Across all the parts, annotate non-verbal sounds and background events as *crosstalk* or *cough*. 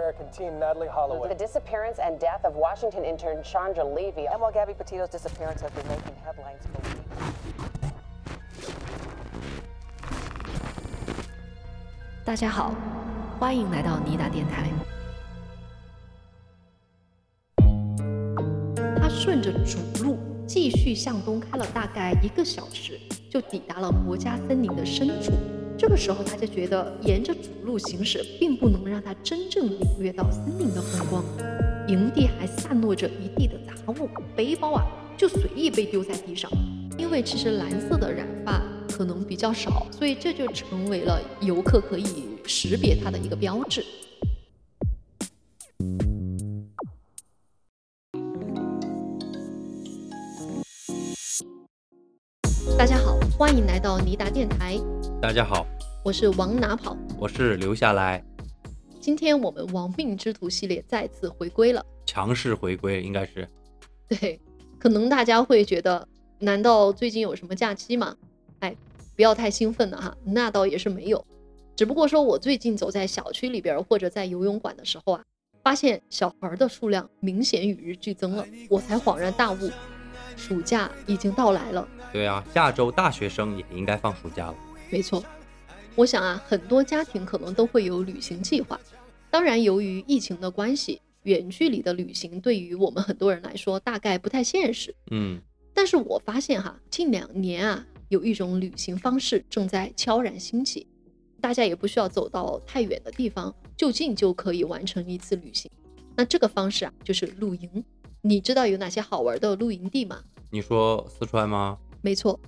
American teen Natalie Holloway. The disappearance and death of Washington intern Chandra Levy. And while Gabby Petito's disappearance has been making headlines for weeks. 大家好，欢迎来到尼达电台。他顺着主路继续向东开了大概一个小时，就抵达了国家森林的深处。这个时候，他就觉得沿着主路行驶，并不能让他真正领略到森林的风光。营地还散落着一地的杂物，背包啊就随意被丢在地上。因为其实蓝色的染发可能比较少，所以这就成为了游客可以识别它的一个标志。大家好，欢迎来到尼达电台。大家好，我是往哪跑，我是留下来。今天我们亡命之徒系列再次回归了，强势回归应该是。对，可能大家会觉得，难道最近有什么假期吗？哎，不要太兴奋了哈，那倒也是没有。只不过说我最近走在小区里边或者在游泳馆的时候啊，发现小孩的数量明显与日俱增了，我才恍然大悟，暑假已经到来了。对啊，下周大学生也应该放暑假了。没错，我想啊，很多家庭可能都会有旅行计划。当然，由于疫情的关系，远距离的旅行对于我们很多人来说大概不太现实。嗯，但是我发现哈，近两年啊，有一种旅行方式正在悄然兴起，大家也不需要走到太远的地方，就近就可以完成一次旅行。那这个方式啊，就是露营。你知道有哪些好玩的露营地吗？你说四川吗？没错。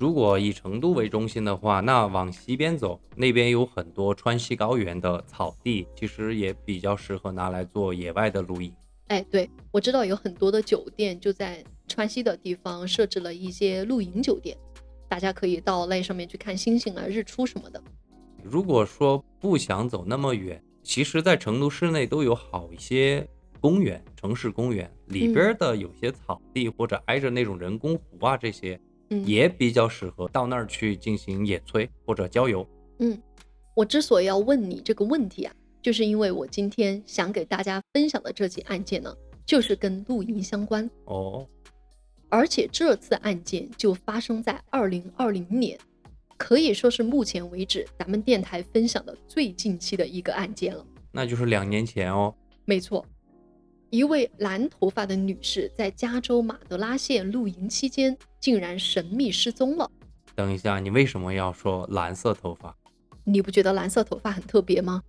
如果以成都为中心的话，那往西边走，那边有很多川西高原的草地，其实也比较适合拿来做野外的露营。哎，对，我知道有很多的酒店就在川西的地方设置了一些露营酒店，大家可以到那上面去看星星啊、日出什么的。如果说不想走那么远，其实，在成都市内都有好一些公园，城市公园里边的有些草地或者挨着那种人工湖啊这些。也比较适合到那儿去进行野炊或者郊游。嗯，我之所以要问你这个问题啊，就是因为我今天想给大家分享的这起案件呢，就是跟露营相关哦。而且这次案件就发生在二零二零年，可以说是目前为止咱们电台分享的最近期的一个案件了。那就是两年前哦。没错。一位蓝头发的女士在加州马德拉县露营期间，竟然神秘失踪了。等一下，你为什么要说蓝色头发？你不觉得蓝色头发很特别吗？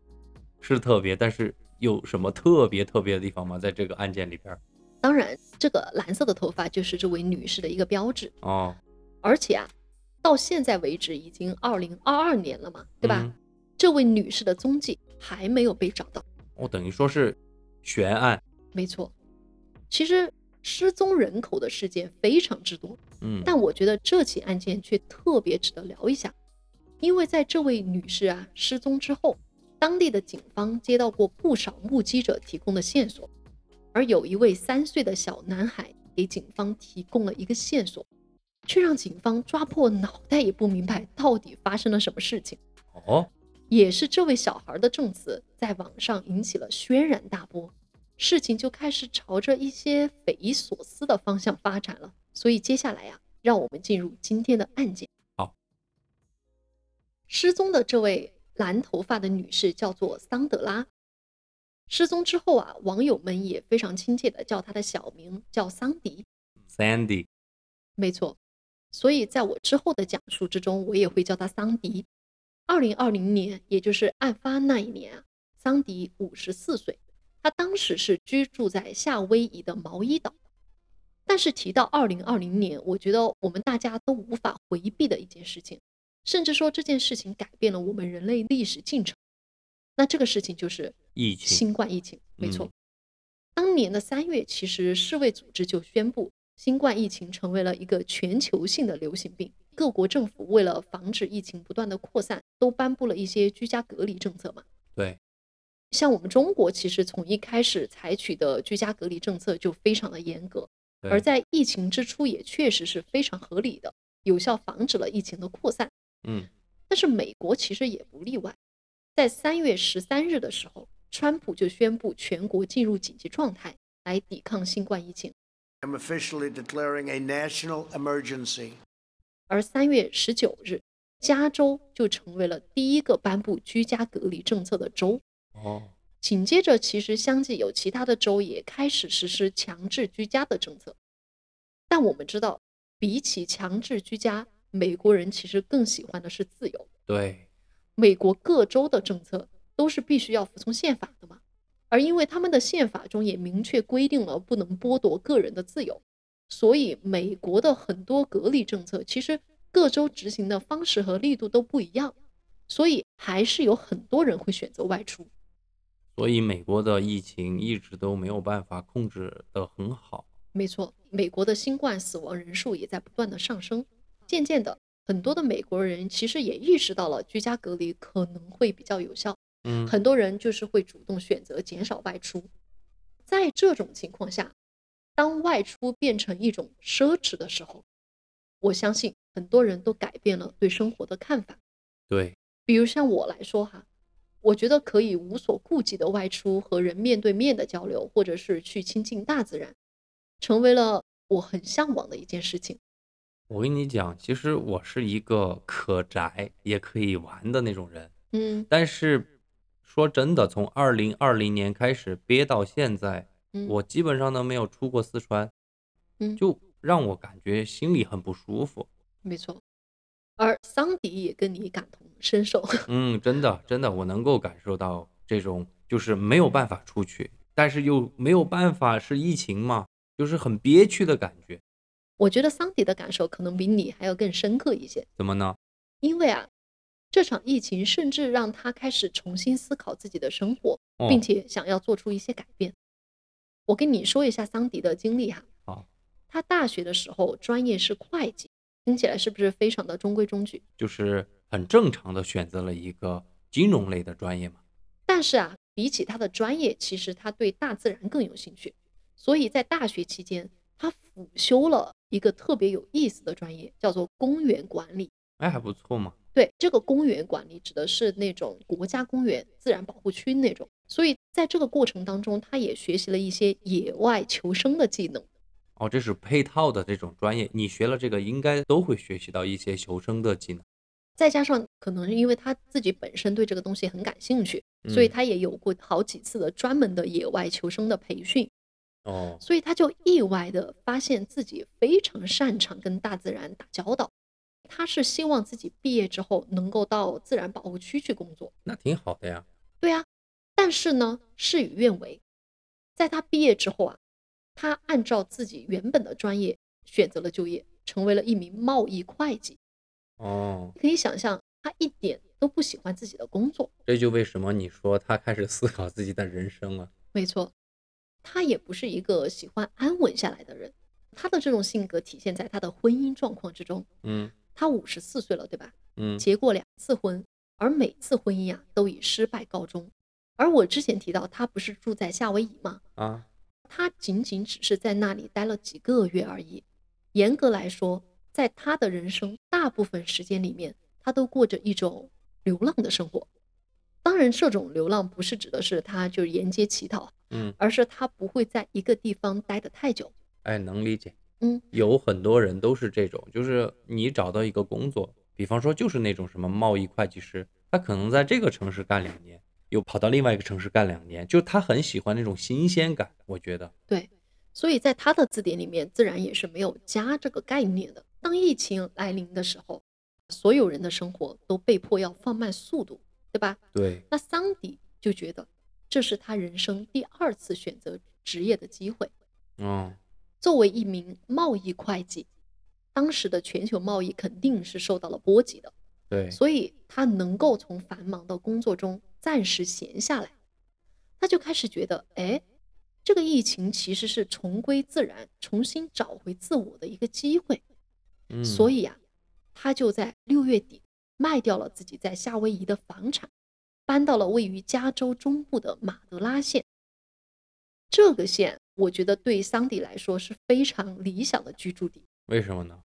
是特别，但是有什么特别特别的地方吗？在这个案件里边？当然，这个蓝色的头发就是这位女士的一个标志哦。而且啊，到现在为止已经二零二二年了嘛，对吧？这位女士的踪迹还没有被找到。哦，等于说是悬案。没错，其实失踪人口的事件非常之多，嗯，但我觉得这起案件却特别值得聊一下，因为在这位女士啊失踪之后，当地的警方接到过不少目击者提供的线索，而有一位三岁的小男孩给警方提供了一个线索，却让警方抓破脑袋也不明白到底发生了什么事情。哦，也是这位小孩的证词在网上引起了轩然大波。事情就开始朝着一些匪夷所思的方向发展了，所以接下来呀，让我们进入今天的案件。好，失踪的这位蓝头发的女士叫做桑德拉。失踪之后啊，网友们也非常亲切的叫她的小名叫桑迪。Sandy，没错。所以在我之后的讲述之中，我也会叫她桑迪。二零二零年，也就是案发那一年啊，桑迪五十四岁。他当时是居住在夏威夷的毛伊岛，但是提到二零二零年，我觉得我们大家都无法回避的一件事情，甚至说这件事情改变了我们人类历史进程。那这个事情就是疫情，新冠疫情，没错。当年的三月，其实世卫组织就宣布，新冠疫情成为了一个全球性的流行病，各国政府为了防止疫情不断的扩散，都颁布了一些居家隔离政策嘛。对。像我们中国，其实从一开始采取的居家隔离政策就非常的严格，而在疫情之初也确实是非常合理的，有效防止了疫情的扩散。嗯，但是美国其实也不例外，在三月十三日的时候，川普就宣布全国进入紧急状态，来抵抗新冠疫情。I'm officially declaring a national emergency. 而三月十九日，加州就成为了第一个颁布居家隔离政策的州。哦，紧接着，其实相继有其他的州也开始实施强制居家的政策。但我们知道，比起强制居家，美国人其实更喜欢的是自由。对，美国各州的政策都是必须要服从宪法的嘛，而因为他们的宪法中也明确规定了不能剥夺个人的自由，所以美国的很多隔离政策其实各州执行的方式和力度都不一样，所以还是有很多人会选择外出。所以美国的疫情一直都没有办法控制得很好。没错，美国的新冠死亡人数也在不断的上升，渐渐的，很多的美国人其实也意识到了居家隔离可能会比较有效，嗯，很多人就是会主动选择减少外出。在这种情况下，当外出变成一种奢侈的时候，我相信很多人都改变了对生活的看法。对，比如像我来说哈，我觉得可以无所顾忌的外出和人面对面的交流，或者是去亲近大自然，成为了我很向往的一件事情。我跟你讲，其实我是一个可宅也可以玩的那种人，嗯但是说真的，从二零二零年开始憋到现在，嗯，我基本上都没有出过四川，嗯就让我感觉心里很不舒服。没错。而桑迪也跟你感同身受。*laughs* 嗯，真的真的，我能够感受到这种就是没有办法出去，但是又没有办法，是疫情嘛，就是很憋屈的感觉。我觉得桑迪的感受可能比你还要更深刻一些，怎么呢？因为啊，这场疫情甚至让他开始重新思考自己的生活，哦并且想要做出一些改变。我跟你说一下桑迪的经历哈。好，他大学的时候专业是会计，听起来是不是非常的中规中矩？就是很正常的选择了一个金融类的专业嘛。但是啊，比起他的专业，其实他对大自然更有兴趣，所以在大学期间，他辅修了一个特别有意思的专业，叫做公园管理。哎，还不错嘛。对，这个公园管理指的是那种国家公园、自然保护区那种，所以在这个过程当中，他也学习了一些野外求生的技能。哦，这是配套的这种专业，你学了这个，应该都会学习到一些求生的技能。再加上可能是因为他自己本身对这个东西很感兴趣，所以嗯他也有过好几次的专门的野外求生的培训，哦，所以他就意外的发现自己非常擅长跟大自然打交道。他是希望自己毕业之后能够到自然保护区去工作。那挺好的呀。对啊，但是呢，事与愿违，在他毕业之后啊，他按照自己原本的专业选择了就业，成为了一名贸易会计。哦，可以想象，他一点都不喜欢自己的工作。这就为什么你说他开始思考自己的人生了。没错，他也不是一个喜欢安稳下来的人。他的这种性格体现在他的婚姻状况之中。嗯他五十四岁了，对吧？嗯，结过两次婚，而每次婚姻啊都以失败告终。而我之前提到，他不是住在夏威夷吗？啊，他仅仅只是在那里待了几个月而已。严格来说，在他的人生大部分时间里面，他都过着一种流浪的生活。当然，这种流浪不是指的是他就是沿街乞讨，嗯，而是他不会在一个地方待得太久。哎，能理解。嗯，有很多人都是这种，就是你找到一个工作，比方说就是那种什么贸易会计师，他可能在这个城市干两年，又跑到另外一个城市干两年，就他很喜欢那种新鲜感，我觉得。对，所以在他的字典里面，自然也是没有“家”这个概念的。当疫情来临的时候，所有人的生活都被迫要放慢速度，对吧？对，那桑迪就觉得这是他人生第二次选择职业的机会。嗯，作为一名贸易会计，当时的全球贸易肯定是受到了波及的，对，所以他能够从繁忙的工作中暂时闲下来，他就开始觉得，哎，这个疫情其实是重归自然、重新找回自我的一个机会。嗯，所以啊，他就在六月底卖掉了自己在夏威夷的房产，搬到了位于加州中部的马德拉县。这个县，我觉得对桑迪来说是非常理想的居住地，为什么呢？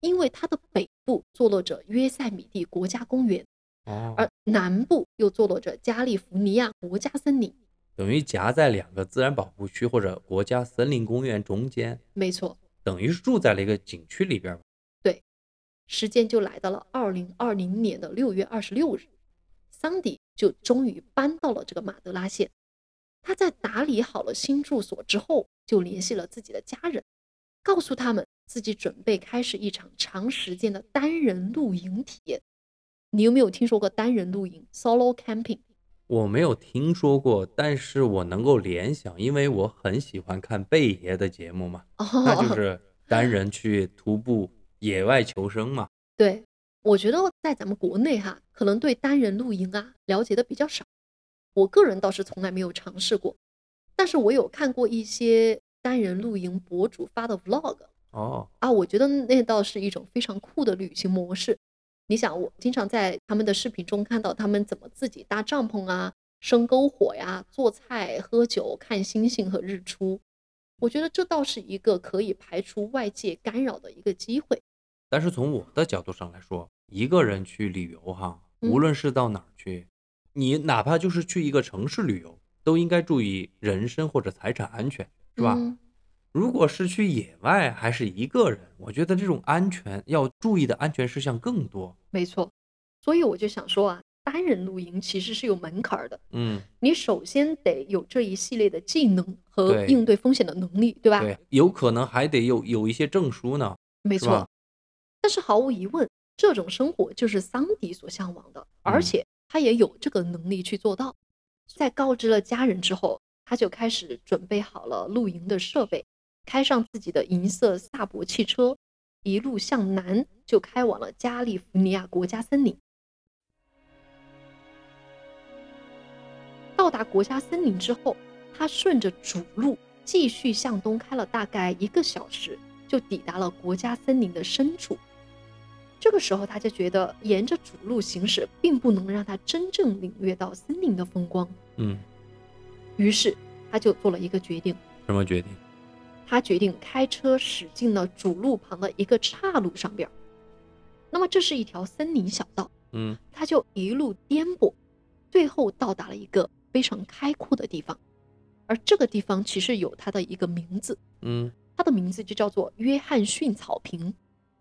因为它的北部坐落着约塞米蒂国家公园，哦，而南部又坐落着加利福尼亚国家森林。等于夹在两个自然保护区或者国家森林公园中间，没错，等于是住在了一个景区里边对。时间就来到了二零二零年的六月二十六日，桑迪就终于搬到了这个马德拉县。他在打理好了新住所之后，就联系了自己的家人，告诉他们自己准备开始一场长时间的单人露营体验。你有没有听说过单人露营 （solo camping）？我没有听说过，但是我能够联想，因为我很喜欢看贝爷的节目嘛，哦，那就是单人去徒步野外求生嘛。对，我觉得在咱们国内哈，可能对单人露营啊了解的比较少。我个人倒是从来没有尝试过，但是我有看过一些单人露营博主发的 vlog 哦，啊，我觉得那倒是一种非常酷的旅行模式。你想，我经常在他们的视频中看到他们怎么自己搭帐篷啊、生篝火呀、做菜、喝酒、看星星和日出。我觉得这倒是一个可以排除外界干扰的一个机会。但是从我的角度上来说，一个人去旅游哈，嗯无论是到哪儿去，你哪怕就是去一个城市旅游，都应该注意人身或者财产安全，是吧？嗯如果是去野外还是一个人，我觉得这种安全要注意的安全事项更多。没错，所以我就想说啊，单人露营其实是有门槛儿的。嗯，你首先得有这一系列的技能和对应对风险的能力，对吧？对，有可能还得有有一些证书呢。没是吧错。但是毫无疑问，这种生活就是桑迪所向往的，而嗯且他也有这个能力去做到。在告知了家人之后，他就开始准备好了露营的设备，开上自己的银色萨博汽车，一路向南就开往了加利福尼亚国家森林。到达国家森林之后，他顺着主路继续向东开了大概一个小时，就抵达了国家森林的深处。这个时候，他就觉得沿着主路行驶并不能让他真正领略到森林的风光，嗯，于是他就做了一个决定，什么决定？他决定开车驶进了主路旁的一个岔路上边儿。那么这是一条森林小道，嗯，他就一路颠簸，最后到达了一个非常开阔的地方。而这个地方其实有它的一个名字，嗯，它的名字就叫做约翰逊草坪。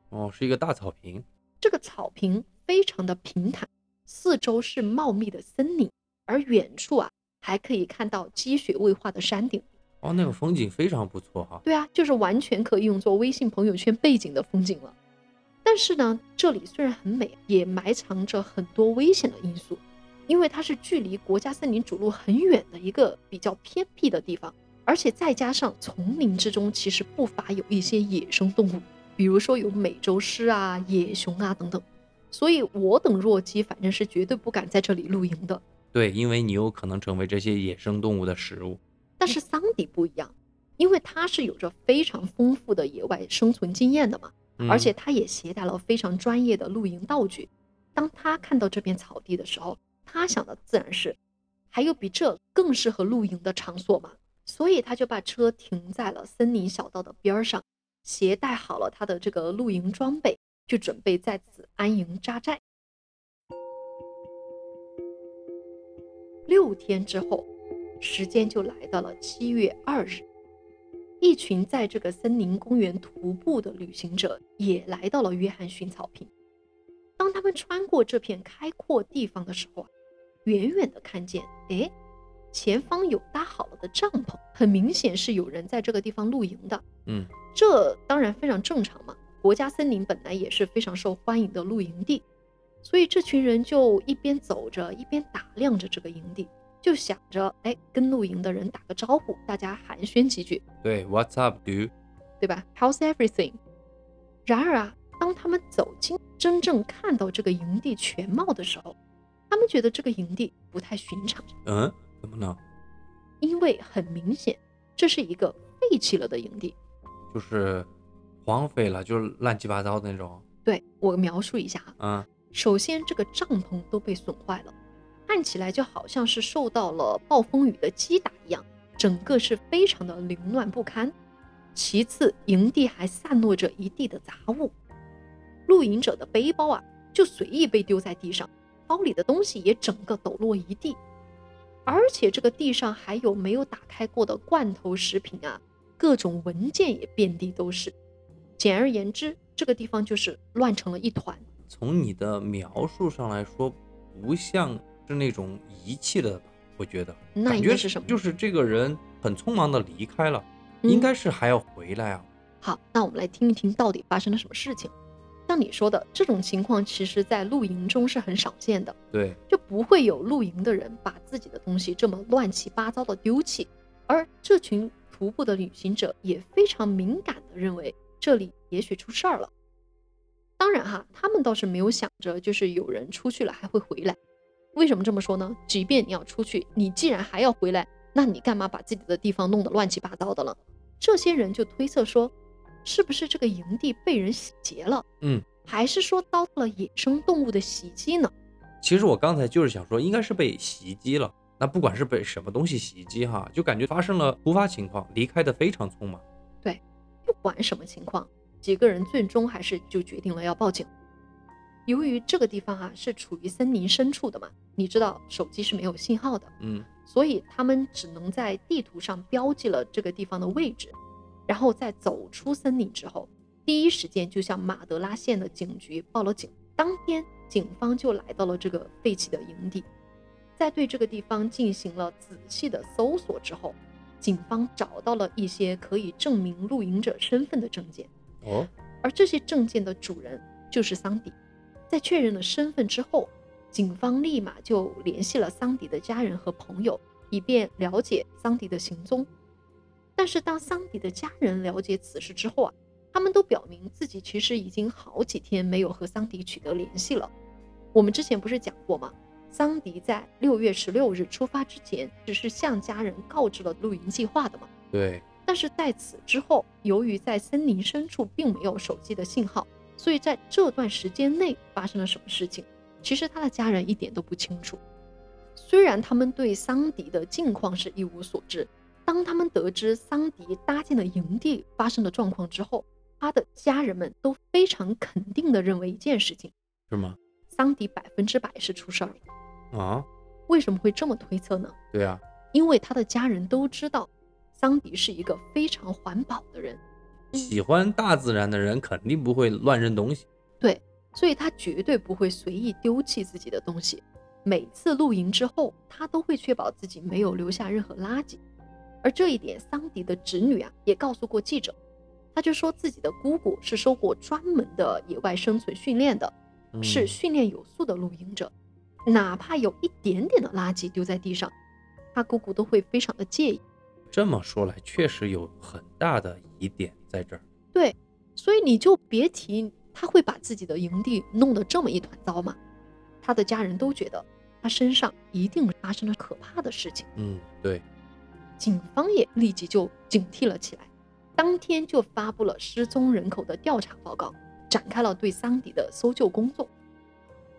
哦，是一个大草坪。这个草坪非常的平坦，四周是茂密的森林，而远处啊还可以看到积雪未化的山顶。哦，那个风景非常不错哈。对啊，就是完全可以用作微信朋友圈背景的风景了。但是呢，这里虽然很美，也埋藏着很多危险的因素，因为它是距离国家森林主路很远的一个比较偏僻的地方，而且再加上丛林之中其实不乏有一些野生动物，比如说有美洲狮啊、野熊啊等等。所以我等弱鸡反正是绝对不敢在这里露营的。对，因为你有可能成为这些野生动物的食物。但是桑迪不一样，因为他是有着非常丰富的野外生存经验的嘛。嗯而且他也携带了非常专业的露营道具。当他看到这片草地的时候，他想的自然是，还有比这更适合露营的场所吗？所以他就把车停在了森林小道的边儿上，携带好了他的这个露营装备，就准备在此安营扎寨。六天之后，时间就来到了七月二日。一群在这个森林公园徒步的旅行者也来到了约翰逊草坪。当他们穿过这片开阔地方的时候啊，远远的看见，哎，前方有搭好了的帐篷，很明显是有人在这个地方露营的。嗯，这当然非常正常嘛。国家森林本来也是非常受欢迎的露营地，所以这群人就一边走着，一边打量着这个营地，就想着，哎，跟露营的人打个招呼，大家寒暄几句。对，What's up, dude？对吧？How's everything？然而啊，当他们走进，真正看到这个营地全貌的时候，他们觉得这个营地不太寻常，嗯，怎么呢？因为很明显，这是一个废弃了的营地。就是荒废了，就是乱七八糟的那种。对我描述一下啊，嗯，首先这个帐篷都被损坏了，看起来就好像是受到了暴风雨的击打一样，整个是非常的凌乱不堪。其次，营地还散落着一地的杂物，露营者的背包啊就随意被丢在地上，包里的东西也整个抖落一地，而且这个地上还有没有打开过的罐头食品啊，各种文件也遍地都是。简而言之，这个地方就是乱成了一团。从你的描述上来说，不像是那种遗弃的吧？我觉得，那感觉应该是什么就是这个人很匆忙的离开了，嗯应该是还要回来啊。好，那我们来听一听到底发生了什么事情。像你说的，这种情况其实在露营中是很少见的，对，就不会有露营的人把自己的东西这么乱七八糟的丢弃。而这群徒步的旅行者也非常敏感的认为这里也许出事儿了。当然哈，他们倒是没有想着就是有人出去了还会回来。为什么这么说呢？即便你要出去，你既然还要回来，那你干嘛把自己的地方弄得乱七八糟的了？这些人就推测说，是不是这个营地被人洗劫了？嗯，还是说遭到了野生动物的袭击呢？其实我刚才就是想说，应该是被袭击了。那不管是被什么东西袭击哈，就感觉发生了突发情况，离开的非常匆忙。对不管什么情况，几个人最终还是就决定了要报警。由于这个地方啊是处于森林深处的嘛，你知道手机是没有信号的，嗯，所以他们只能在地图上标记了这个地方的位置，然后在走出森林之后，第一时间就向马德拉县的警局报了警。当天，警方就来到了这个废弃的营地，在对这个地方进行了仔细的搜索之后，警方找到了一些可以证明露营者身份的证件，哦，而这些证件的主人就是桑迪。在确认了身份之后，警方立马就联系了桑迪的家人和朋友，以便了解桑迪的行踪。但是当桑迪的家人了解此事之后啊，他们都表明自己其实已经好几天没有和桑迪取得联系了。我们之前不是讲过吗？桑迪在六月十六日出发之前，只是向家人告知了露营计划的嘛。对，但是在此之后，由于在森林深处并没有手机的信号，所以在这段时间内发生了什么事情，其实他的家人一点都不清楚。虽然他们对桑迪的近况是一无所知，当他们得知桑迪搭建的营地发生的状况之后，他的家人们都非常肯定的认为一件事情：是吗？桑迪百分之百是出事儿了。啊，为什么会这么推测呢？对啊，因为他的家人都知道，桑迪是一个非常环保的人。喜欢大自然的人肯定不会乱扔东西。对，所以他绝对不会随意丢弃自己的东西。每次露营之后，他都会确保自己没有留下任何垃圾。而这一点，桑迪的侄女啊也告诉过记者，他就说自己的姑姑是受过专门的野外生存训练的，嗯是训练有素的露营者，哪怕有一点点的垃圾丢在地上，他姑姑都会非常的介意。这么说来，确实有很大的疑点在这儿。对，所以你就别提他会把自己的营地弄得这么一团糟嘛。他的家人都觉得他身上一定发生了可怕的事情，嗯，对，警方也立即就警惕了起来，当天就发布了失踪人口的调查报告，展开了对桑迪的搜救工作。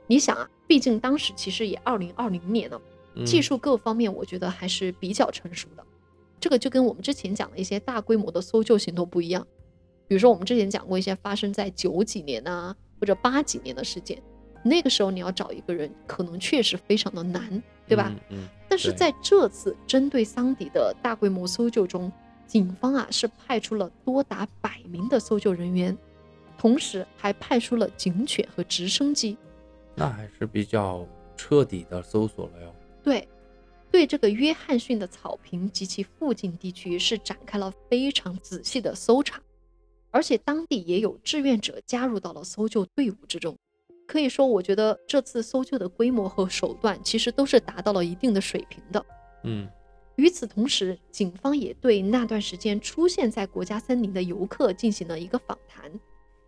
你想啊，毕竟当时其实也二零二零年了，嗯技术各方面我觉得还是比较成熟的。这个就跟我们之前讲的一些大规模的搜救行动不一样。比如说，我们之前讲过一些发生在九几年啊或者八几年的事件，那个时候你要找一个人，可能确实非常的难，对吧？嗯，嗯但是在这次针对桑迪的大规模搜救中，警方啊是派出了多达百名的搜救人员，同时还派出了警犬和直升机，那还是比较彻底的搜索了哟。对，对这个约翰逊的草坪及其附近地区是展开了非常仔细的搜查，而且当地也有志愿者加入到了搜救队伍之中。可以说，我觉得这次搜救的规模和手段其实都是达到了一定的水平的。嗯，与此同时，警方也对那段时间出现在国家森林的游客进行了一个访谈，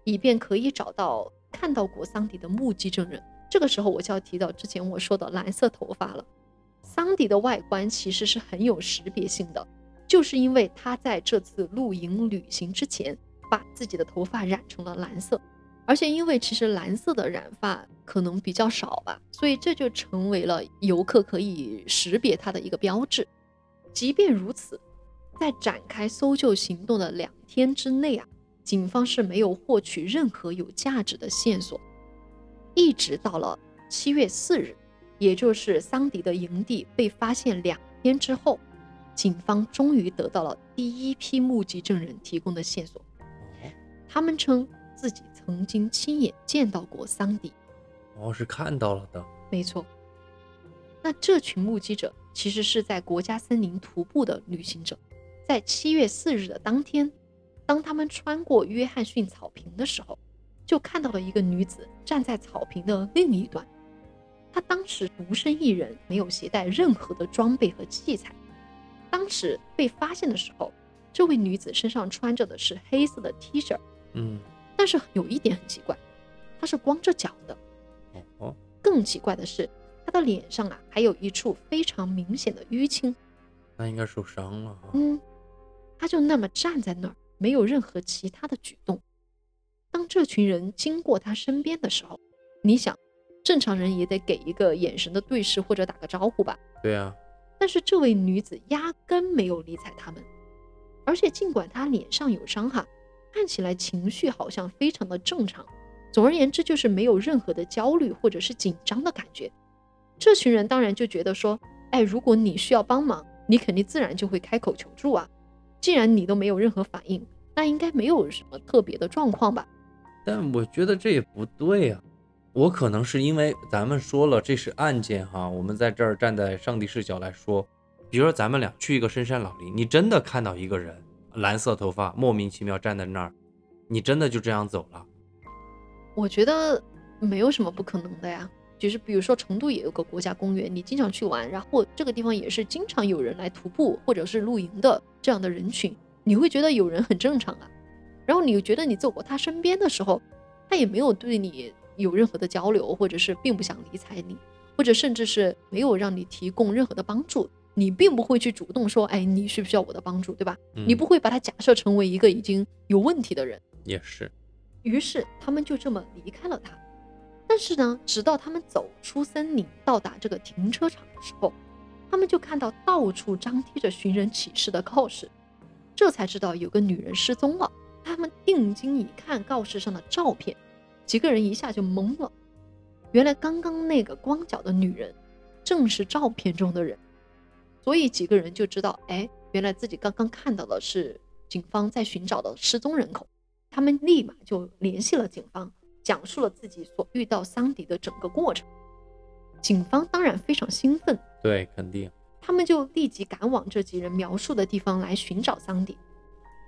以便可以找到看到过桑迪的目击证人。这个时候，我就要提到之前我说的蓝色头发了。桑迪的外观其实是很有识别性的，就是因为他在这次露营旅行之前把自己的头发染成了蓝色，而且因为其实蓝色的染发可能比较少吧，所以这就成为了游客可以识别他的一个标志。即便如此，在展开搜救行动的两天之内啊，警方是没有获取任何有价值的线索，一直到了七月四日，也就是桑迪的营地被发现两天之后，警方终于得到了第一批目击证人提供的线索。他们称自己曾经亲眼见到过桑迪。哦，是看到了的。没错。那这群目击者其实是在国家森林徒步的旅行者，在七月四日的当天，当他们穿过约翰逊草坪的时候，就看到了一个女子站在草坪的另一端。她当时独身一人，没有携带任何的装备和器材。当时被发现的时候，这位女子身上穿着的是黑色的 T 恤，嗯，但是有一点很奇怪，她是光着脚的。哦，更奇怪的是，她的脸上啊还有一处非常明显的淤青。那应该受伤了哈。嗯，她就那么站在那儿，没有任何其他的举动。当这群人经过她身边的时候，你想，正常人也得给一个眼神的对视或者打个招呼吧？对啊，但是这位女子压根没有理睬他们，而且尽管她脸上有伤哈，看起来情绪好像非常的正常。总而言之，就是没有任何的焦虑或者是紧张的感觉。这群人当然就觉得说，哎，如果你需要帮忙，你肯定自然就会开口求助啊。既然你都没有任何反应，那应该没有什么特别的状况吧？但我觉得这也不对呀、我可能是因为咱们说了这是案件哈，我们在这儿站在上帝视角来说，比如说咱们俩去一个深山老林，你真的看到一个人蓝色头发莫名其妙站在那儿，你真的就这样走了？我觉得没有什么不可能的呀。就是比如说成都也有个国家公园，你经常去玩，然后这个地方也是经常有人来徒步或者是露营的这样的人群，你会觉得有人很正常啊。然后你觉得你走过他身边的时候，他也没有对你有任何的交流，或者是并不想理睬你，或者甚至是没有让你提供任何的帮助，你并不会去主动说，哎，你需不需要我的帮助，对吧？你不会把他假设成为一个已经有问题的人。也是，于是他们就这么离开了他。但是呢，直到他们走出森林，到达这个停车场的时候，他们就看到到处张贴着寻人启事的告示，这才知道有个女人失踪了。他们定睛一看告示上的照片，几个人一下就懵了。原来刚刚那个光脚的女人，正是照片中的人。所以几个人就知道，哎，原来自己刚刚看到的是警方在寻找的失踪人口。他们立马就联系了警方。讲述了自己所遇到桑迪的整个过程，警方当然非常兴奋，对，肯定。他们就立即赶往这几人描述的地方来寻找桑迪。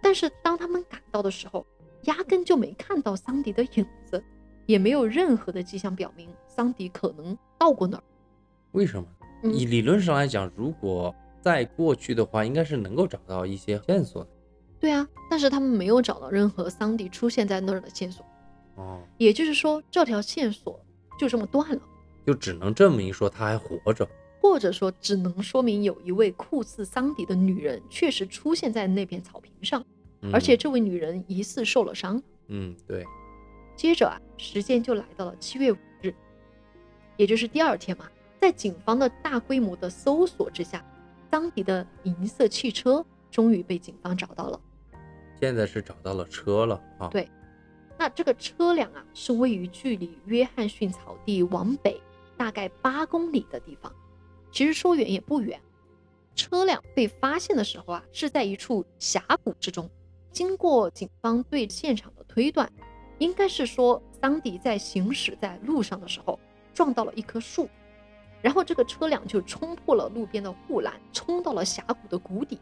但是当他们赶到的时候，压根就没看到桑迪的影子，也没有任何的迹象表明桑迪可能到过那儿。为什么？嗯以理论上来讲，如果在过去的话，应该是能够找到一些线索的。对啊，但是他们没有找到任何桑迪出现在那儿的线索。哦，也就是说，这条线索就这么断了，就只能证明说他还活着。或者说只能说明有一位酷似桑迪的女人确实出现在那片草坪上，嗯而且这位女人疑似受了伤。嗯，对，接着啊，时间就来到了七月五日，也就是第二天嘛，在警方的大规模的搜索之下，桑迪的银色汽车终于被警方找到了。现在是找到了车了啊。对那这个车辆啊，是位于距离约翰逊草地往北大概八公里的地方，其实说远也不远。车辆被发现的时候啊，是在一处峡谷之中。经过警方对现场的推断，应该是说桑迪在行驶在路上的时候撞到了一棵树，然后这个车辆就冲破了路边的护栏，冲到了峡谷的谷底。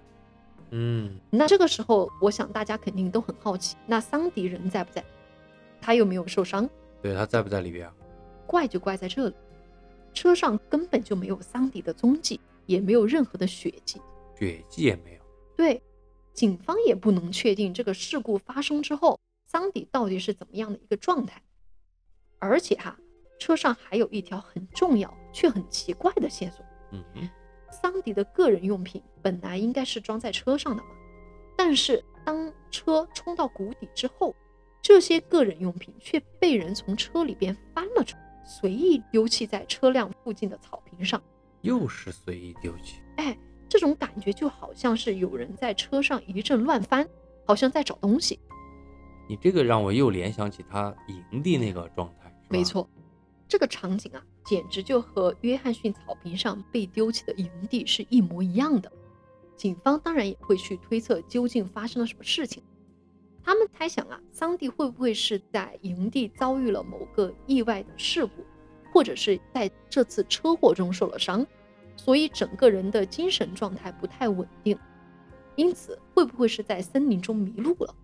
嗯，那这个时候，我想大家肯定都很好奇，那桑迪人在不在？他有没有受伤？对他在不在里边啊？怪就怪在这里，车上根本就没有桑迪的踪迹，也没有任何的血迹。血迹也没有。对，警方也不能确定这个事故发生之后，桑迪到底是怎么样的一个状态。而且哈，车上还有一条很重要却很奇怪的线索。嗯哼，桑迪的个人用品本来应该是装在车上的嘛，但是当车冲到谷底之后，这些个人用品却被人从车里边翻了出来，随意丢弃在车辆附近的草坪上。又是随意丢弃。哎，这种感觉就好像是有人在车上一阵乱翻，好像在找东西。你这个让我又联想起他营地那个状态。没，错，这个场景啊，简直就和约翰逊草坪上被丢弃的营地是一模一样的。警方当然也会去推测究竟发生了什么事情。他们猜想啊，桑迪会不会是在营地遭遇了某个意外的事故，或者是在这次车祸中受了伤，所以整个人的精神状态不太稳定。因此，会不会是在森林中迷路了？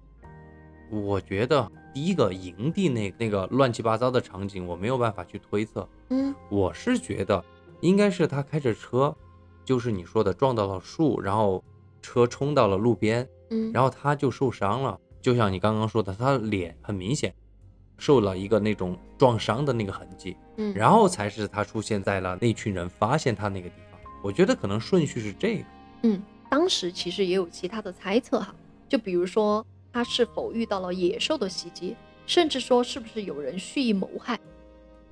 我觉得第一个营地那那个乱七八糟的场景，我没有办法去推测。嗯我是觉得应该是他开着车，就是你说的撞到了树，然后车冲到了路边，嗯，然后他就受伤了。就像你刚刚说的，他的脸很明显受了一个那种撞伤的那个痕迹，嗯，然后才是他出现在了那群人发现他那个地方。我觉得可能顺序是这个。嗯，当时其实也有其他的猜测哈，就比如说他是否遇到了野兽的袭击，甚至说是不是有人蓄意谋害。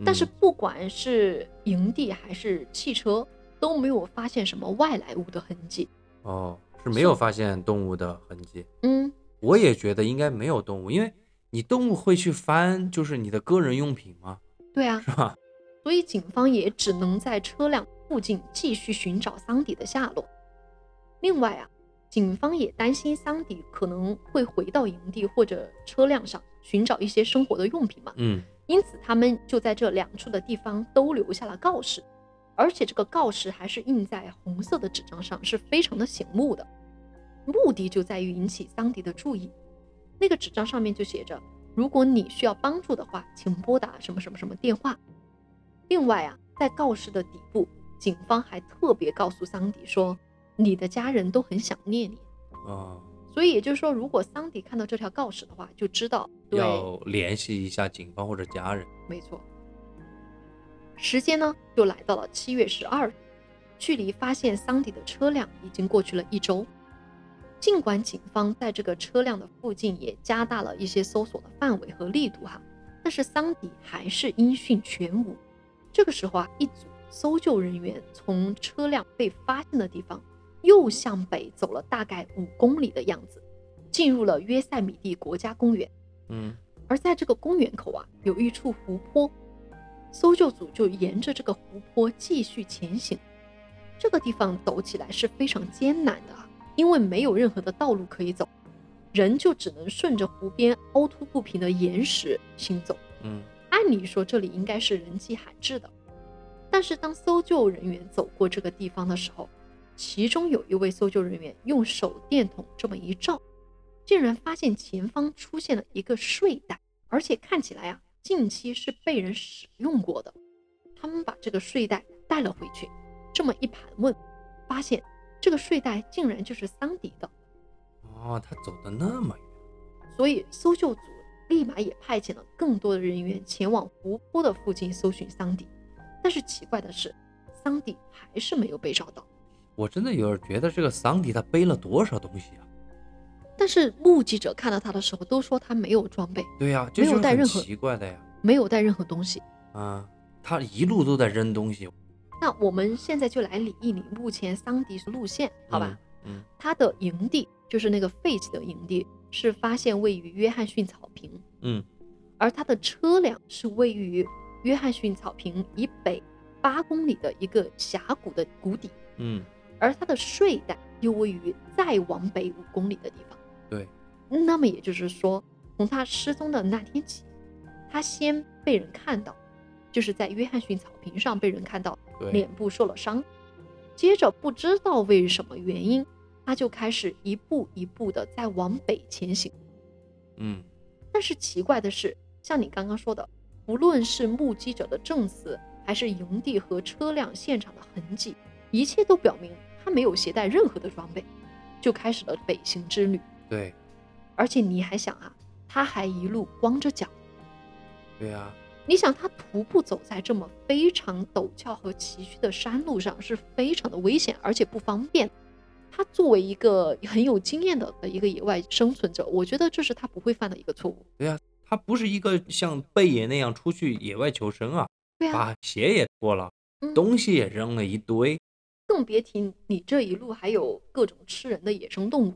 但是嗯不管是营地还是汽车，都没有发现什么外来物的痕迹。哦，是没有发现动物的痕迹。嗯，我也觉得应该没有动物，因为你动物会去翻，就是你的个人用品吗？对啊，是吧？所以警方也只能在车辆附近继续寻找桑迪的下落。另外啊，警方也担心桑迪可能会回到营地或者车辆上寻找一些生活的用品嘛，嗯因此他们就在这两处的地方都留下了告示，而且这个告示还是印在红色的纸张上，是非常的醒目的。目的就在于引起桑迪的注意。那个纸张上面就写着：如果你需要帮助的话，请拨打什么什么什么电话。另外啊，在告示的底部，警方还特别告诉桑迪说，你的家人都很想念你。啊，所以也就是说，如果桑迪看到这条告示的话，就知道要联系一下警方或者家人。没错。时间呢，就来到了七月十二日，距离发现桑迪的车辆已经过去了一周。尽管警方在这个车辆的附近也加大了一些搜索的范围和力度哈，但是桑迪还是音讯全无。这个时候啊，一组搜救人员从车辆被发现的地方又向北走了大概五公里的样子，进入了约塞米蒂国家公园。嗯而在这个公园口啊，有一处湖泊，搜救组就沿着这个湖泊继续前行。这个地方走起来是非常艰难的啊，因为没有任何的道路可以走，人就只能顺着湖边凹凸不平的岩石行走。嗯按理说这里应该是人迹罕至的，但是当搜救人员走过这个地方的时候，其中有一位搜救人员用手电筒这么一照，竟然发现前方出现了一个睡袋，而且看起来啊，近期是被人使用过的。他们把这个睡袋带了回去，这么一盘问，发现这个睡袋竟然就是桑迪的。哦，他走的那么远。所以搜救组立马也派遣了更多的人员前往湖泊的附近搜寻桑迪。但是奇怪的是，桑迪还是没有被找到。我真的有点觉得这个桑迪他背了多少东西啊？但是目击者看到他的时候都说他没有装备，对呀、这没有带任何奇怪的呀。没有带任何东西。啊，他一路都在扔东西，那我们现在就来理一理目前桑迪的路线，好吧？嗯？他的营地就是那个废弃的营地，是发现位于约翰逊草坪，嗯而他的车辆是位于约翰逊草坪以北八公里的一个峡谷的谷底，嗯而他的睡袋又位于再往北五公里的地方。对，那么也就是说，从他失踪的那天起，他先被人看到，就是在约翰逊草坪上被人看到，脸部受了伤，接着不知道为什么原因，他就开始一步一步的在往北前行。嗯但是奇怪的是，像你刚刚说的，不论是目击者的证词，还是营地和车辆现场的痕迹，一切都表明他没有携带任何的装备，就开始了北行之旅。对而且你还想啊，他还一路光着脚。对呀、你想他徒步走在这么非常陡峭和崎岖的山路上，是非常的危险，而且不方便。他作为一个很有经验的一个野外生存者，我觉得这是他不会犯的一个错误。对呀、他不是一个像贝爷那样出去野外求生啊，对啊，把鞋也脱了，嗯东西也扔了一堆。更别提你这一路还有各种吃人的野生动物。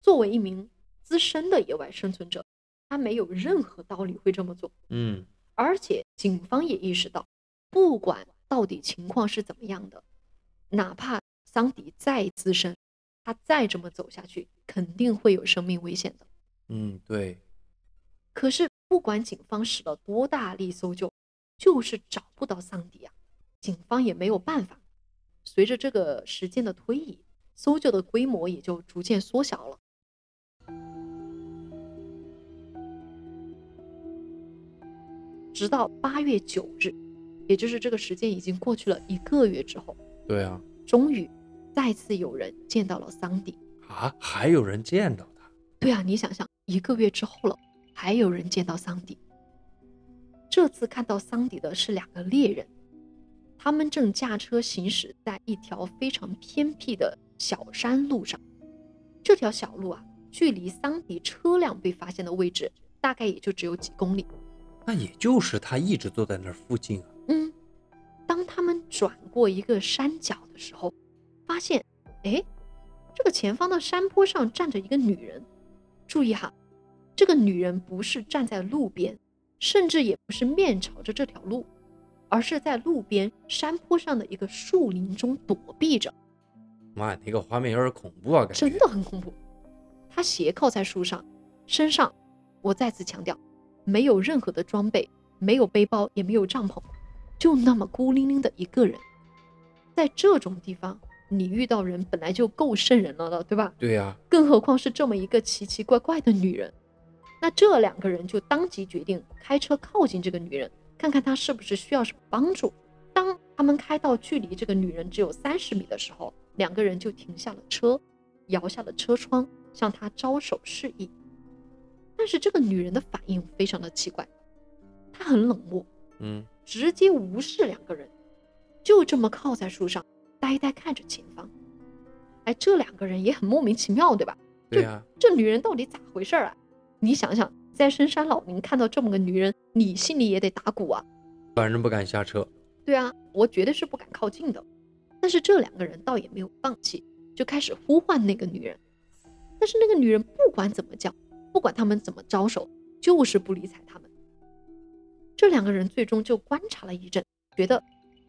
作为一名资深的野外生存者，他没有任何道理会这么做。嗯而且警方也意识到，不管到底情况是怎么样的。哪怕桑迪再资深，他再这么走下去，肯定会有生命危险的。嗯，对，可是不管警方使了多大力搜救，就是找不到桑迪啊，警方也没有办法。随着这个时间的推移，搜救的规模也就逐渐缩小了。直到八月九日，也就是这个时间已经过去了一个月之后，对啊，终于再次有人见到了桑迪。啊，还有人见到他，对啊，你想想，一个月之后了，还有人见到桑迪。这次看到桑迪的是两个猎人，他们正驾车行驶在一条非常偏僻的小山路上。这条小路啊，距离桑迪车辆被发现的位置大概也就只有几公里。那也就是他一直坐在那儿附近啊。嗯，当他们转过一个山脚的时候，发现，哎，这个前方的山坡上站着一个女人。注意哈，这个女人不是站在路边，甚至也不是面朝着这条路，而是在路边山坡上的一个树林中躲避着。妈呀，那个画面有点恐怖啊，感觉。真的很恐怖。她斜靠在树上，身上，我再次强调，没有任何的装备，没有背包，也没有帐篷，就那么孤零零的一个人。在这种地方，你遇到人本来就够瘆人了了，对吧？对呀、更何况是这么一个奇奇怪怪的女人。那这两个人就当即决定开车靠近这个女人，看看她是不是需要什么帮助。当他们开到距离这个女人只有三十米的时候，两个人就停下了车，摇下了车窗，向她招手示意。但是这个女人的反应非常的奇怪，她很冷漠，嗯，直接无视两个人，就这么靠在树上，呆呆看着前方。哎，这两个人也很莫名其妙，对吧？对呀、这女人到底咋回事啊？你想想，在深山老林看到这么个女人，你心里也得打鼓啊。反正不敢下车。对啊，我绝对是不敢靠近的。但是这两个人倒也没有放弃，就开始呼唤那个女人。但是那个女人不管怎么叫，不管他们怎么招手，就是不理睬他们。这两个人最终就观察了一阵，觉得，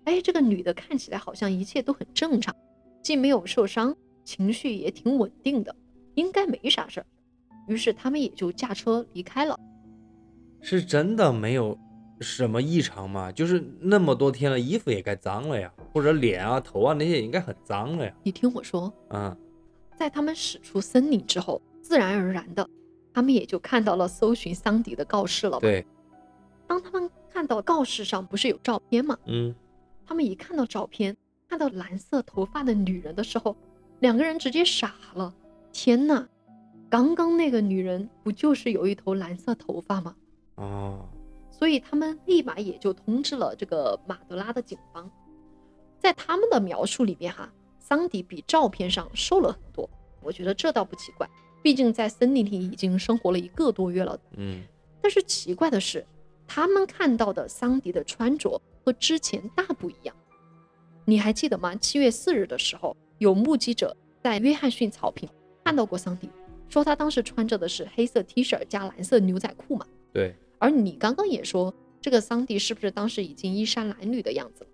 哎，这个女的看起来好像一切都很正常，既没有受伤，情绪也挺稳定的，应该没啥事儿。于是他们也就驾车离开了。是真的没有什么异常吗？就是那么多天了，衣服也该脏了呀，或者脸啊、头啊那些也应该很脏了呀。你听我说，嗯，在他们驶出森林之后，自然而然的，他们也就看到了搜寻桑迪的告示了。，对，当他们看到告示上不是有照片吗？嗯，他们一看到照片，看到蓝色头发的女人的时候，两个人直接傻了。天呐，刚刚那个女人不就是有一头蓝色头发吗？哦，所以他们立马也就通知了这个马德拉的警方。在他们的描述里面，哈，桑迪比照片上瘦了很多。我觉得这倒不奇怪，毕竟在森林里已经生活了一个多月了。嗯，但是奇怪的是，他们看到的桑迪的穿着和之前大不一样。你还记得吗？七月四日的时候，有目击者在约翰逊草坪看到过桑迪，说他当时穿着的是黑色 T 恤加蓝色牛仔裤嘛。对，而你刚刚也说，这个桑迪是不是当时已经衣衫褴褛的样子了？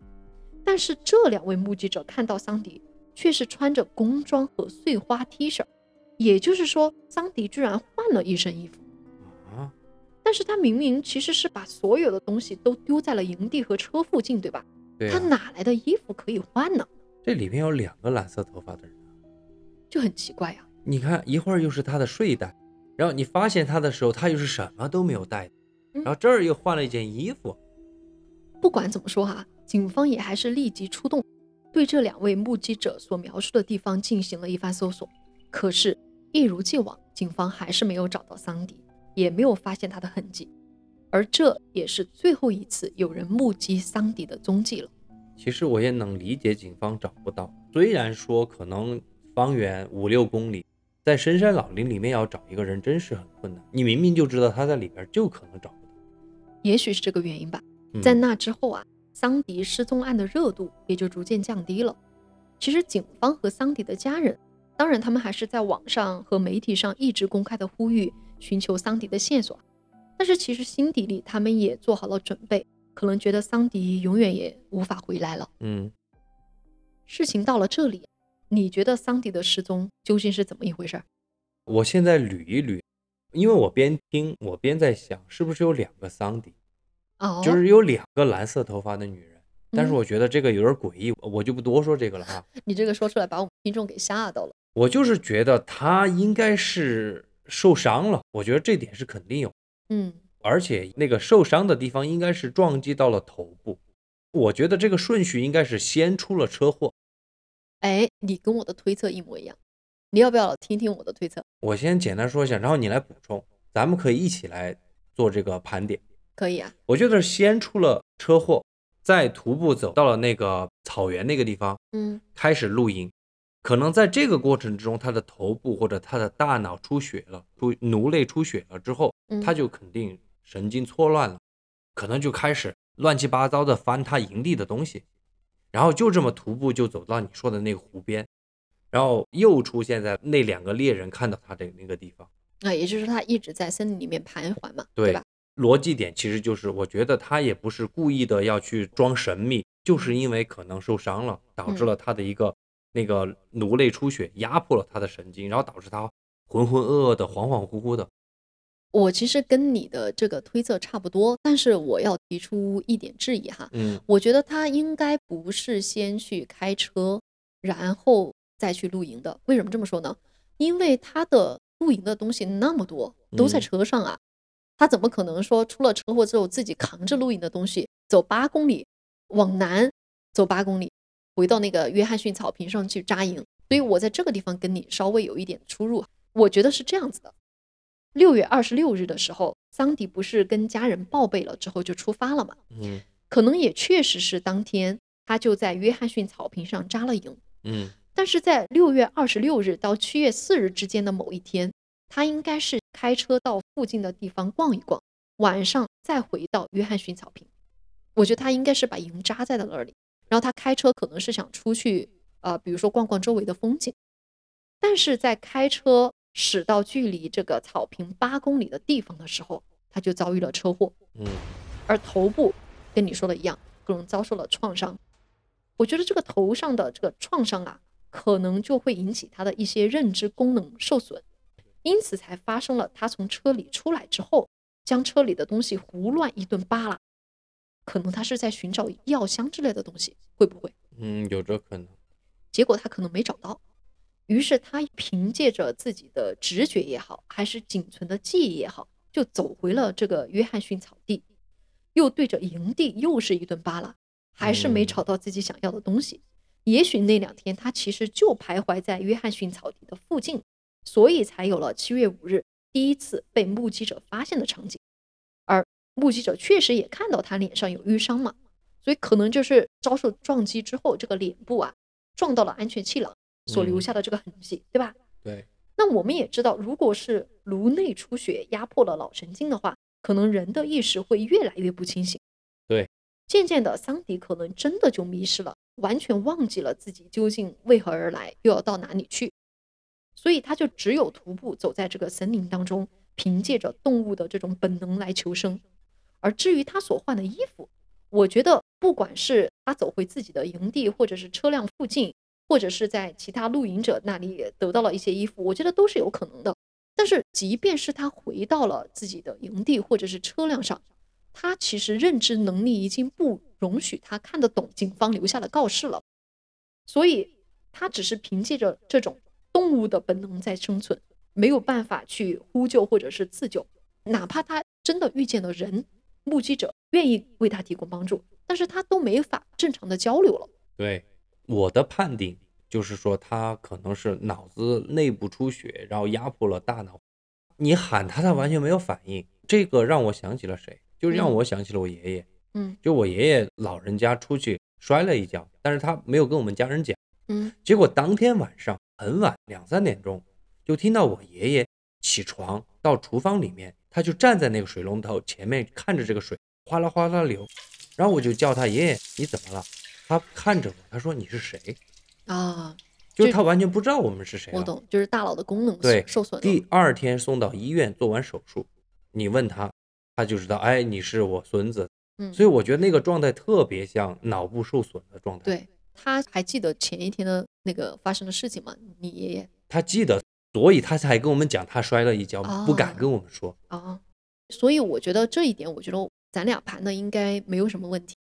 但是这两位目击者看到桑迪却是穿着工装和碎花 T 恤，也就是说，桑迪居然换了一身衣服。啊，但是他明明其实是把所有的东西都丢在了营地和车附近，对吧？对、他啊，哪来的衣服可以换呢？这里面有两个蓝色头发的人，就很奇怪呀、你看一会儿又是他的睡袋，然后你发现他的时候，他又是什么都没有带，嗯然后这儿又换了一件衣服，不管怎么说哈、警方也还是立即出动，对这两位目击者所描述的地方进行了一番搜索。可是，一如既往，警方还是没有找到桑迪，也没有发现他的痕迹。而这也是最后一次有人目击桑迪的踪迹了。其实我也能理解警方找不到，虽然说可能方圆五六公里，在深山老林里面要找一个人真是很困难。你明明就知道他在里边，就可能找不到。也许是这个原因吧。嗯在那之后啊，桑迪失踪案的热度也就逐渐降低了。其实警方和桑迪的家人，当然他们还是在网上和媒体上一直公开的呼吁寻求桑迪的线索，但是其实心底里他们也做好了准备，可能觉得桑迪永远也无法回来了。嗯，事情到了这里，你觉得桑迪的失踪究竟是怎么一回事儿？我现在捋一捋，因为我边听我边在想，是不是有两个桑迪，哦，就是有两个蓝色头发的女人。但是嗯我觉得这个有点诡异，我就不多说这个了哈。你这个说出来把我们听众给吓到了。我就是觉得他应该是受伤了，我觉得这点是肯定有，嗯，而且那个受伤的地方应该是撞击到了头部。我觉得这个顺序应该是先出了车祸。哎，你跟我的推测一模一样。你要不要听听我的推测？我先简单说一下，然后你来补充，咱们可以一起来做这个盘点。可以啊。我觉得先出了车祸，再徒步走到了那个草原那个地方，嗯开始露营。可能在这个过程之中，他的头部或者他的大脑出血了，出颅内出血了之后，嗯，他就肯定神经错乱了，可能就开始乱七八糟的翻他营地的东西，然后就这么徒步就走到你说的那个湖边，然后又出现在那两个猎人看到他的那个地方。啊，也就是说他一直在森林里面徘徊嘛，对对吧？逻辑点其实就是，我觉得他也不是故意的要去装神秘，就是因为可能受伤了，导致了他的一个那个颅内出血，压迫了他的神经，然后导致他浑浑噩噩的、恍恍惚惚的。我其实跟你的这个推测差不多，但是我要提出一点质疑哈。嗯我觉得他应该不是先去开车，然后再去露营的。为什么这么说呢？因为他的露营的东西那么多，都在嗯车上啊，他怎么可能说出了车祸之后自己扛着露营的东西走八公里往南走八公里，回到那个约翰逊草坪上去扎营？所以我在这个地方跟你稍微有一点出入。我觉得是这样子的。六月二十六日的时候，桑迪不是跟家人报备了之后就出发了嘛？嗯可能也确实是当天他就在约翰逊草坪上扎了营。嗯但是在六月二十六日到七月四日之间的某一天，他应该是开车到附近的地方逛一逛，晚上再回到约翰逊草坪。我觉得他应该是把营扎在了那里，然后他开车可能是想出去，呃，比如说逛逛周围的风景。但是在开车驶到距离这个草坪八公里的地方的时候，他就遭遇了车祸。嗯而头部跟你说的一样，可能遭受了创伤。我觉得这个头上的这个创伤啊，可能就会引起他的一些认知功能受损，因此才发生了他从车里出来之后，将车里的东西胡乱一顿扒拉。可能他是在寻找药箱之类的东西，会不会？嗯，有这可能。结果他可能没找到，于是他凭借着自己的直觉也好，还是仅存的记忆也好，就走回了这个约翰逊草地，又对着营地又是一顿扒拉，还是没嗯找到自己想要的东西。也许那两天他其实就徘徊在约翰逊草地的附近，所以才有了七月五日第一次被目击者发现的场景。而目击者确实也看到他脸上有淤伤嘛，所以可能就是遭受撞击之后，这个脸部啊撞到了安全气囊所留嗯下的这个痕迹，对吧？对，那我们也知道，如果是颅内出血压迫了脑神经的话，可能人的意识会越来越不清醒。对，渐渐的，桑迪可能真的就迷失了，完全忘记了自己究竟为何而来，又要到哪里去。所以他就只有徒步走在这个森林当中，凭借着动物的这种本能来求生。而至于他所换的衣服，我觉得不管是他走回自己的营地，或者是车辆附近，或者是在其他露营者那里得到了一些衣服，我觉得都是有可能的。但是，即便是他回到了自己的营地或者是车辆上，他其实认知能力已经不容许他看得懂警方留下的告示了，所以他只是凭借着这种动物的本能在生存，没有办法去呼救或者是自救。哪怕他真的遇见了人，目击者愿意为他提供帮助，但是他都没法正常的交流了。对，我的判定就是说，他可能是脑子内部出血，然后压迫了大脑。你喊他，他完全没有反应。这个让我想起了谁？就让嗯我想起了我爷爷。嗯就我爷爷老人家出去摔了一跤，但是他没有跟我们家人讲。嗯结果当天晚上很晚，两三点钟，就听到我爷爷起床到厨房里面，他就站在那个水龙头前面看着这个水哗啦哗啦流，然后我就叫他爷爷你怎么了？他看着我，他说你是谁？啊，就是他完全不知道我们是谁。我懂，就是大脑的功能对受损。第二天送到医院做完手术，你问他，他就知道，哎，你是我孙子，嗯所以我觉得那个状态特别像脑部受损的状态。，对，他还记得前一天的那个发生的事情吗？你爷爷他记得，所以他才跟我们讲他摔了一跤，不敢哦跟我们说。啊，所以我觉得这一点，我觉得咱俩盘的应该没有什么问题。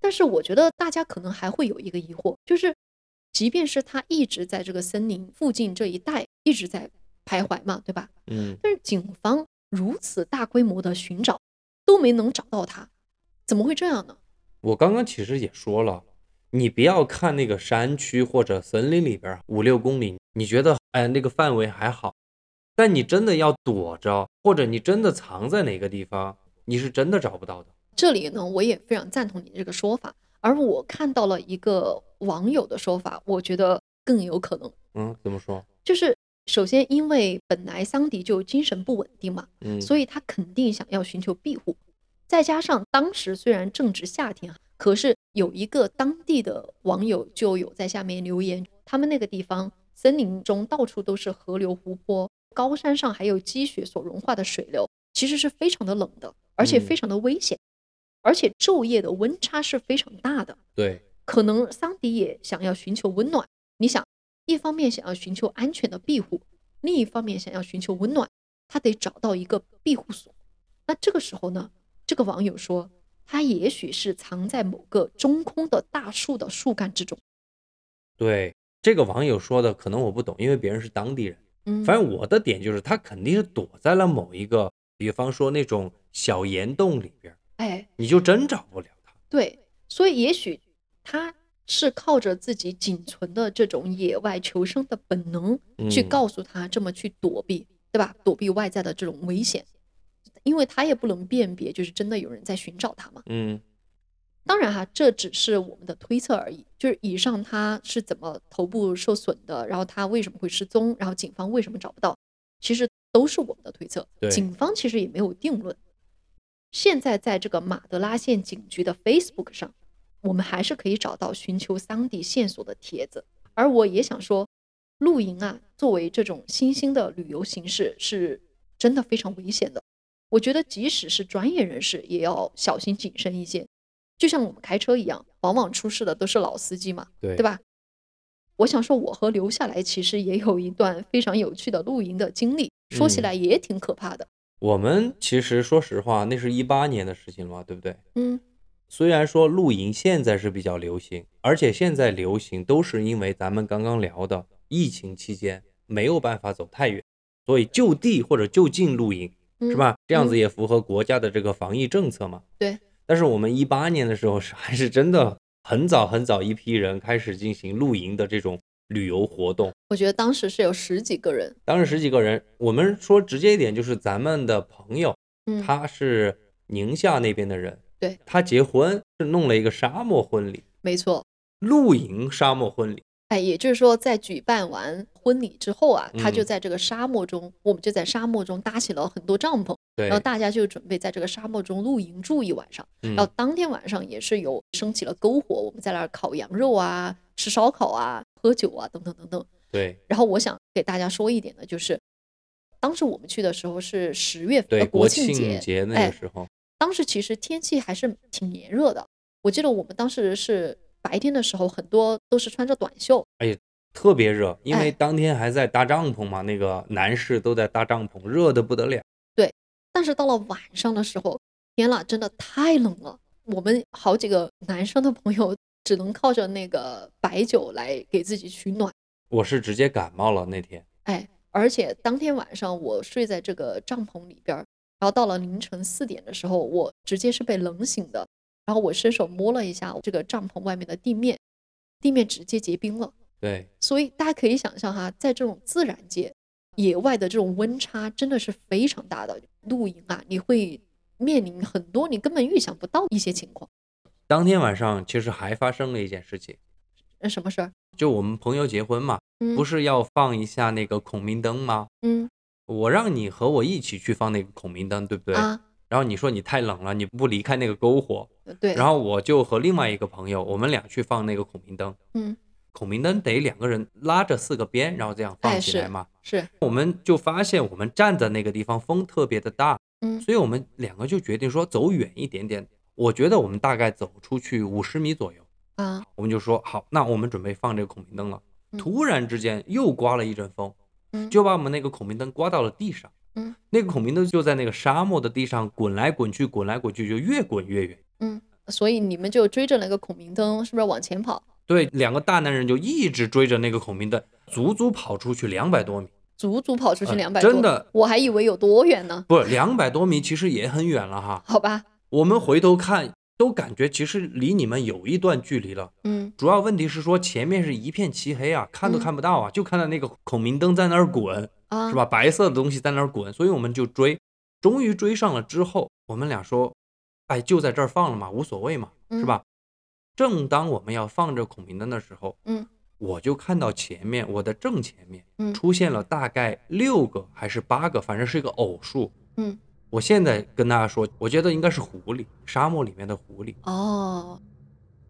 但是我觉得大家可能还会有一个疑惑，就是即便是他一直在这个森林附近这一带一直在徘徊嘛，对吧？嗯，但是警方如此大规模的寻找都没能找到他，怎么会这样呢？我刚刚其实也说了，你不要看那个山区或者森林里边儿五六公里，你觉得哎那个范围还好，但你真的要躲着，或者你真的藏在哪个地方，你是真的找不到的。这里呢，我也非常赞同你这个说法，而我看到了一个网友的说法，我觉得更有可能。嗯，怎么说？就是首先，因为本来桑迪就精神不稳定嘛，嗯，所以他肯定想要寻求庇护。再加上当时虽然正值夏天，可是有一个当地的网友就有在下面留言，他们那个地方森林中到处都是河流、湖泊，高山上还有积雪所融化的水流，其实是非常的冷的，而且非常的危险，而且昼夜的温差是非常大的。对，可能桑迪也想要寻求温暖。你想，一方面想要寻求安全的庇护，另一方面想要寻求温暖，他得找到一个庇护所。那这个时候呢，这个网友说，他也许是藏在某个中空的大树的树干之中。对，这个网友说的可能我不懂，因为别人是当地人。嗯，反正我的点就是，他肯定是躲在了某一个，比方说那种小岩洞里边儿，哎，你就真找不了他。对，所以也许他是靠着自己仅存的这种野外求生的本能，去嗯告诉他这么去躲避，对吧？躲避外在的这种危险，因为他也不能辨别，就是真的有人在寻找他嘛。嗯当然哈，这只是我们的推测而已。就是以上他是怎么头部受损的，然后他为什么会失踪，然后警方为什么找不到，其实都是我们的推测。对警方其实也没有定论。现在在这个马德拉县警局的 Facebook 上，我们还是可以找到寻求桑迪线索的帖子。而我也想说，露营啊，作为这种新兴的旅游形式，是真的非常危险的。我觉得即使是专业人士，也要小心谨慎一些。就像我们开车一样，往往出事的都是老司机嘛，对对吧？我想说，我和留下来其实也有一段非常有趣的露营的经历，说起嗯来也挺可怕的。我们其实说实话，那是一八年的事情了嘛，对不对？嗯，虽然说露营现在是比较流行，而且现在流行都是因为咱们刚刚聊的疫情期间没有办法走太远，所以就地或者就近露营，是嗯吧？这样子嗯也符合国家的这个防疫政策嘛。对。但是我们一八年的时候是还是真的很早很早一批人开始进行露营的这种旅游活动，我觉得当时是有十几个人，当时十几个人，我们说直接一点，就是咱们的朋友，嗯，他是宁夏那边的人，对他结婚是弄了一个沙漠婚礼，没错。露营沙漠婚礼。哎，也就是说，在举办完婚礼之后啊，他就嗯在这个沙漠中，我们就在沙漠中搭起了很多帐篷，然后，大家就准备在这个沙漠中露营住一晚上。嗯然后当天晚上也是有升起了篝火，我们在那儿烤羊肉啊、吃烧烤啊、喝酒啊等等等等。对然后我想给大家说一点的就是，当时我们去的时候是十月份，国庆节那哎个时候，当时其实天气还是挺炎热的。我记得我们当时是白天的时候，很多都是穿着短袖，哎特别热，因为哎当天还在搭帐篷嘛，那个男士都在搭帐篷，热的不得了。对但是到了晚上的时候，天呐，真的太冷了。我们好几个男生的朋友只能靠着那个白酒来给自己取暖。我是直接感冒了那天，哎，而且当天晚上我睡在这个帐篷里边儿，然后到了凌晨四点的时候，我直接是被冷醒的。然后我伸手摸了一下这个帐篷外面的地面，地面直接结冰了。对所以大家可以想象哈，在这种自然界、野外的这种温差真的是非常大的。露营啊，你会面临很多你根本预想不到一些情况。当天晚上其实还发生了一件事情，呃，什么事儿？就我们朋友结婚嘛，嗯，不是要放一下那个孔明灯吗？嗯我让你和我一起去放那个孔明灯，对不对？啊，然后你说你太冷了，你不离开那个篝火，呃对，然后我就和另外一个朋友，我们俩去放那个孔明灯。嗯，孔明灯得两个人拉着四个边，然后这样哎放起来嘛。是，我们就发现我们站在那个地方风特别的大，嗯所以我们两个就决定说走远一点点，我觉得我们大概走出去五十米左右，啊，我们就说好，那我们准备放这个孔明灯了。嗯突然之间又刮了一阵风，嗯就把我们那个孔明灯刮到了地上。嗯，那个孔明灯就在那个沙漠的地上滚来滚去，滚来滚去，就越滚越远。嗯，所以你们就追着那个孔明灯，是不是往前跑？对，两个大男人就一直追着那个孔明灯，足足跑出去两百多米。足足跑出去呃两百、真的，我还以为有多远呢。不，两百多米其实也很远了哈。*laughs* 好吧，我们回头看，都感觉其实离你们有一段距离了。嗯主要问题是说前面是一片漆黑啊，看都嗯看不到啊，就看到那个孔明灯在那儿滚，啊，是吧？白色的东西在那儿滚，所以我们就追，终于追上了之后，我们俩说，哎，就在这儿放了嘛，无所谓嘛，是嗯吧？正当我们要放着孔明灯的时候，嗯，我就看到前面我的正前面，嗯出现了大概六个还是八个，反正是一个偶数。嗯，我现在跟大家说，我觉得应该是狐狸，沙漠里面的狐狸。哦，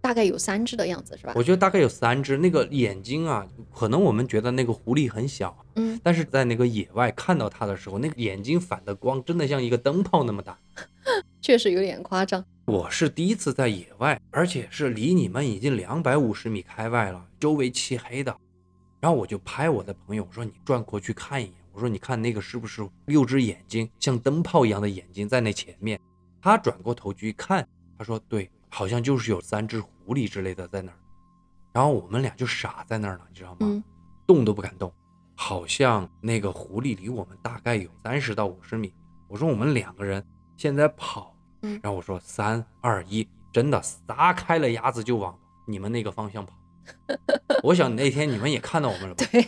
大概有三只的样子是吧？我觉得大概有三只，那个眼睛啊，可能我们觉得那个狐狸很小，嗯，但是在那个野外看到它的时候，那个眼睛反的光真的像一个灯泡那么大。*laughs* 确实有点夸张。我是第一次在野外，而且是离你们已经两百五十米开外了，周围漆黑的。然后我就拍我的朋友，我说你转过去看一眼，我说你看那个是不是六只眼睛，像灯泡一样的眼睛在那前面。他转过头去一看，他说对，好像就是有三只狐狸之类的在那儿。然后我们俩就傻在那儿了，你知道吗？嗯动都不敢动，好像那个狐狸离我们大概有三十到五十米。我说我们两个人现在跑，嗯然后我说三二一，真的撒开了鸭子就往你们那个方向跑。*laughs* 我想那天你们也看到我们了吧？对，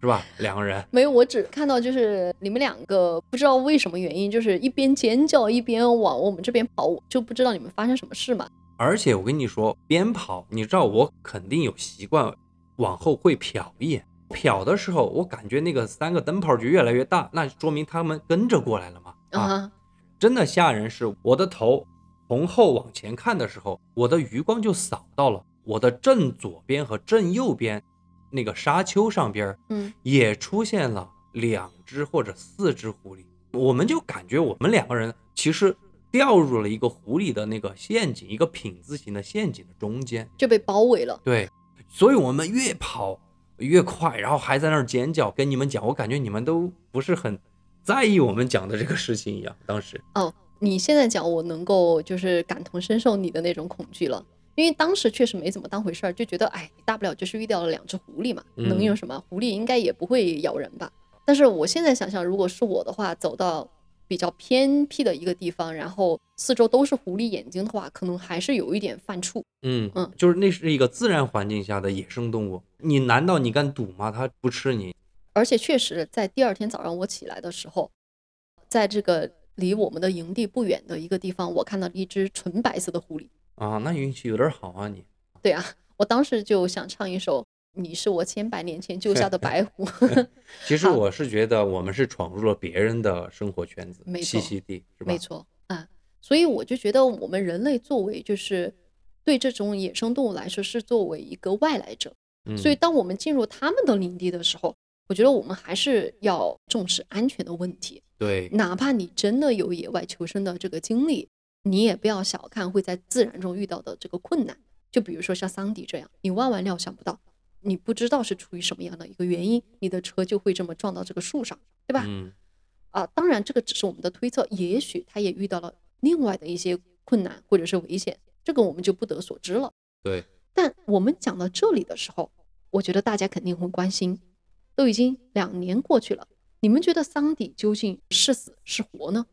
是吧？两个人，没有，我只看到就是你们两个不知道为什么原因，就是一边尖叫一边往我们这边跑，我就不知道你们发生什么事嘛。而且我跟你说，边跑，你知道我肯定有习惯，往后会瞟一眼。瞟的时候，我感觉那个三个灯泡就越来越大，那说明他们跟着过来了嘛。啊，真的吓人是，我的头从后往前看的时候，我的余光就扫到了我的正左边和正右边那个沙丘上边儿嗯也出现了两只或者四只狐狸，我们就感觉我们两个人其实掉入了一个狐狸的那个陷阱，一个品字形的陷阱的中间。就被包围了。对，所以我们越跑越快，然后还在那儿尖叫，跟你们讲，我感觉你们都不是很在意我们讲的这个事情一样。当时，哦，你现在讲，我能够就是感同身受你的那种恐惧了，因为当时确实没怎么当回事儿，就觉得哎，大不了就是遇到了两只狐狸嘛，能有嗯什么？狐狸应该也不会咬人吧？但是我现在想想，如果是我的话，走到比较偏僻的一个地方，然后四周都是狐狸眼睛的话，可能还是有一点犯怵。嗯嗯就是那是一个自然环境下的野生动物，你难道你敢赌吗？它不吃你？而且确实在第二天早上我起来的时候，在这个离我们的营地不远的一个地方，我看到了一只纯白色的狐狸。啊，那运气有点好啊你。对啊，我当时就想唱一首《你是我千百年前救下的 *laughs* 白狐》其实我是觉得我们是闯入了别人的生活圈子、没栖息地，是吧？没。错啊，所以我就觉得我们人类作为就是对这种野生动物来说是作为一个外来者，嗯，所以当我们进入他们的领地的时候，我觉得我们还是要重视安全的问题。对，哪怕你真的有野外求生的这个经历，你也不要小看会在自然中遇到的这个困难。就比如说像桑迪这样，你万万料想不到，你不知道是出于什么样的一个原因，你的车就会这么撞到这个树上，对吧？嗯，啊，当然这个只是我们的推测，也许他也遇到了另外的一些困难或者是危险，这个我们就不得所知了。对，但我们讲到这里的时候，我觉得大家肯定会关心，都已经两年过去了，你们觉得桑迪究竟是死是活呢？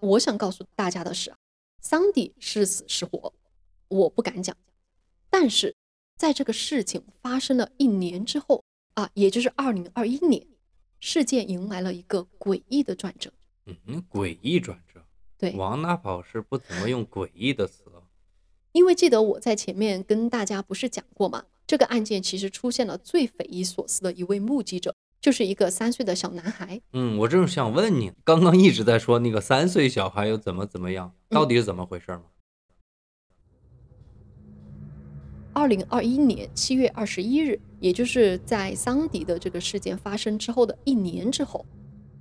我想告诉大家的是啊，桑迪是死是活，我不敢讲。但是在这个事情发生了一年之后啊，也就是二零二一年，事件迎来了一个诡异的转折。嗯，诡异转折。对，王大宝是不怎么用诡异的词哦。因为记得我在前面跟大家不是讲过吗？这个案件其实出现了最匪夷所思的一位目击者，就是一个三岁的小男孩。嗯，我正想问你，刚刚一直在说那个三岁小孩又怎么怎么样，到底是怎么回事吗？二零二一年七月二十一日，也就是在桑迪的这个事件发生之后的一年之后，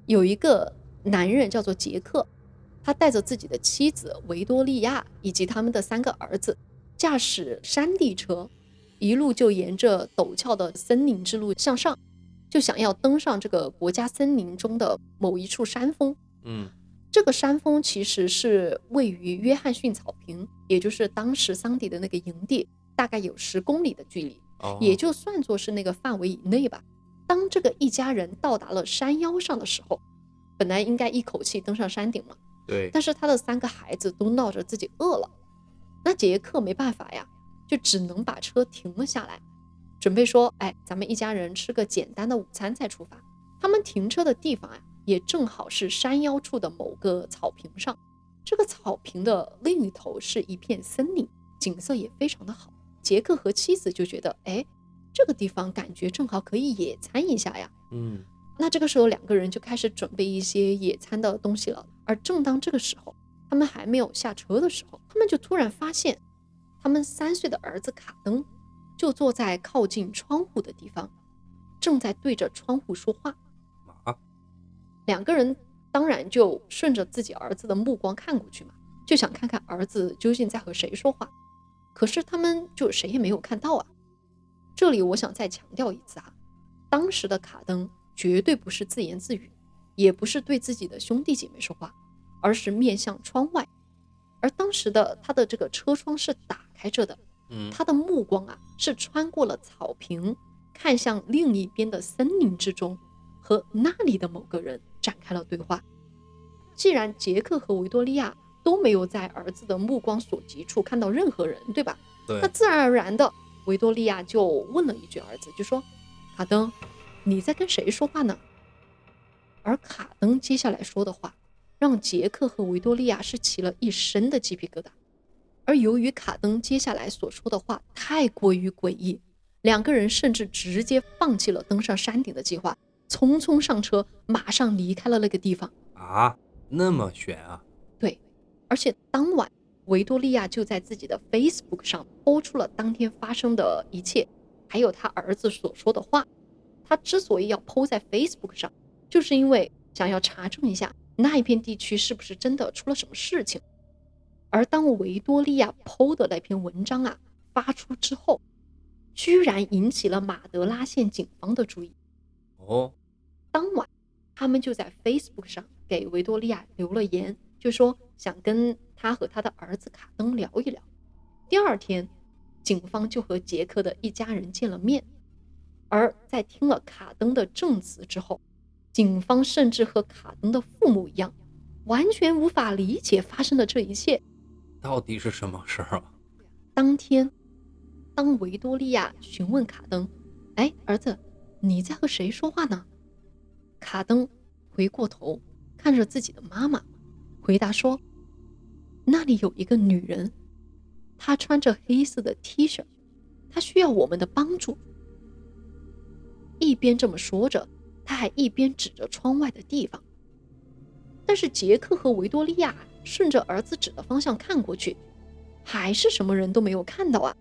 有一个男人叫做杰克，他带着自己的妻子维多利亚以及他们的三个儿子，驾驶山地车，一路就沿着陡峭的森林之路向上，就想要登上这个国家森林中的某一处山峰。嗯这个山峰其实是位于约翰逊草坪，也就是当时桑迪的那个营地，大概有十公里的距离，哦，也就算作是那个范围以内吧。当这个一家人到达了山腰上的时候，本来应该一口气登上山顶嘛，对，但是他的三个孩子都闹着自己饿了，那杰克没办法呀，就只能把车停了下来，准备说：“哎，咱们一家人吃个简单的午餐再出发。”他们停车的地方啊，也正好是山腰处的某个草坪上。这个草坪的另一头是一片森林，景色也非常的好。杰克和妻子就觉得，哎，这个地方感觉正好可以野餐一下呀。嗯那这个时候，两个人就开始准备一些野餐的东西了。而正当这个时候，他们还没有下车的时候，他们就突然发现，他们三岁的儿子卡登就坐在靠近窗户的地方，正在对着窗户说话。啊，两个人当然就顺着自己儿子的目光看过去嘛，就想看看儿子究竟在和谁说话。可是他们就谁也没有看到啊。这里我想再强调一次啊，当时的卡登绝对不是自言自语，也不是对自己的兄弟姐妹说话，而是面向窗外。而当时的他的这个车窗是打开着的，嗯他的目光啊是穿过了草坪，看向另一边的森林之中，和那里的某个人展开了对话。既然杰克和维多利亚都没有在儿子的目光所及处看到任何人，对吧？那，自然而然的，维多利亚就问了一句儿子，就说：“卡登，你在跟谁说话呢？”而卡登接下来说的话，让杰克和维多利亚是起了一身的鸡皮疙瘩。而由于卡登接下来所说的话太过于诡异，两个人甚至直接放弃了登上山顶的计划，匆匆上车，马上离开了那个地方。啊，那么悬啊，对，而且当晚维多利亚就在自己的 Facebook 上播出了当天发生的一切，还有他儿子所说的话。他之所以要 PO 在 Facebook 上，就是因为想要查证一下那一片地区是不是真的出了什么事情。而当维多利亚 PO 的那篇文章啊发出之后，居然引起了马德拉县警方的注意。哦，当晚，他们就在 Facebook 上给维多利亚留了言，就说想跟他和他的儿子卡登聊一聊。第二天，警方就和杰克的一家人见了面。而在听了卡登的证词之后，警方甚至和卡登的父母一样，完全无法理解发生的这一切。到底是什么事儿啊？当天，当维多利亚询问卡登：“哎，儿子，你在和谁说话呢？”卡登回过头看着自己的妈妈，回答说：“那里有一个女人，她穿着黑色的 T 恤，她需要我们的帮助。”一边这么说着，他还一边指着窗外的地方。但是杰克和维多利亚顺着儿子指的方向看过去，还是什么人都没有看到啊。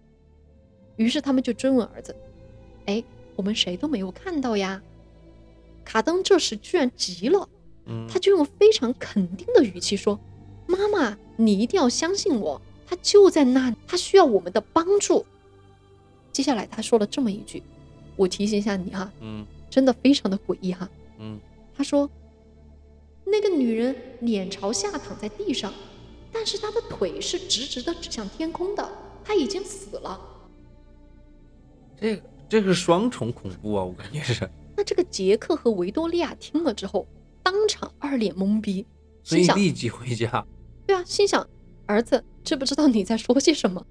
于是他们就追问儿子：“哎，我们谁都没有看到呀？”卡登这时居然急了，他就用非常肯定的语气说：“妈妈，你一定要相信我，他就在那里，他需要我们的帮助。”接下来他说了这么一句，我提醒一下你哈，嗯真的非常的诡异哈。嗯，他说：“那个女人脸朝下躺在地上，但是她的腿是直直的指向天空的，她已经死了。这个这个双重恐怖啊，我感觉是，”那这个杰克和维多利亚听了之后，当场二脸懵逼，所心想：“以立即回家。对啊，心想儿子知不知道你在说些什么？”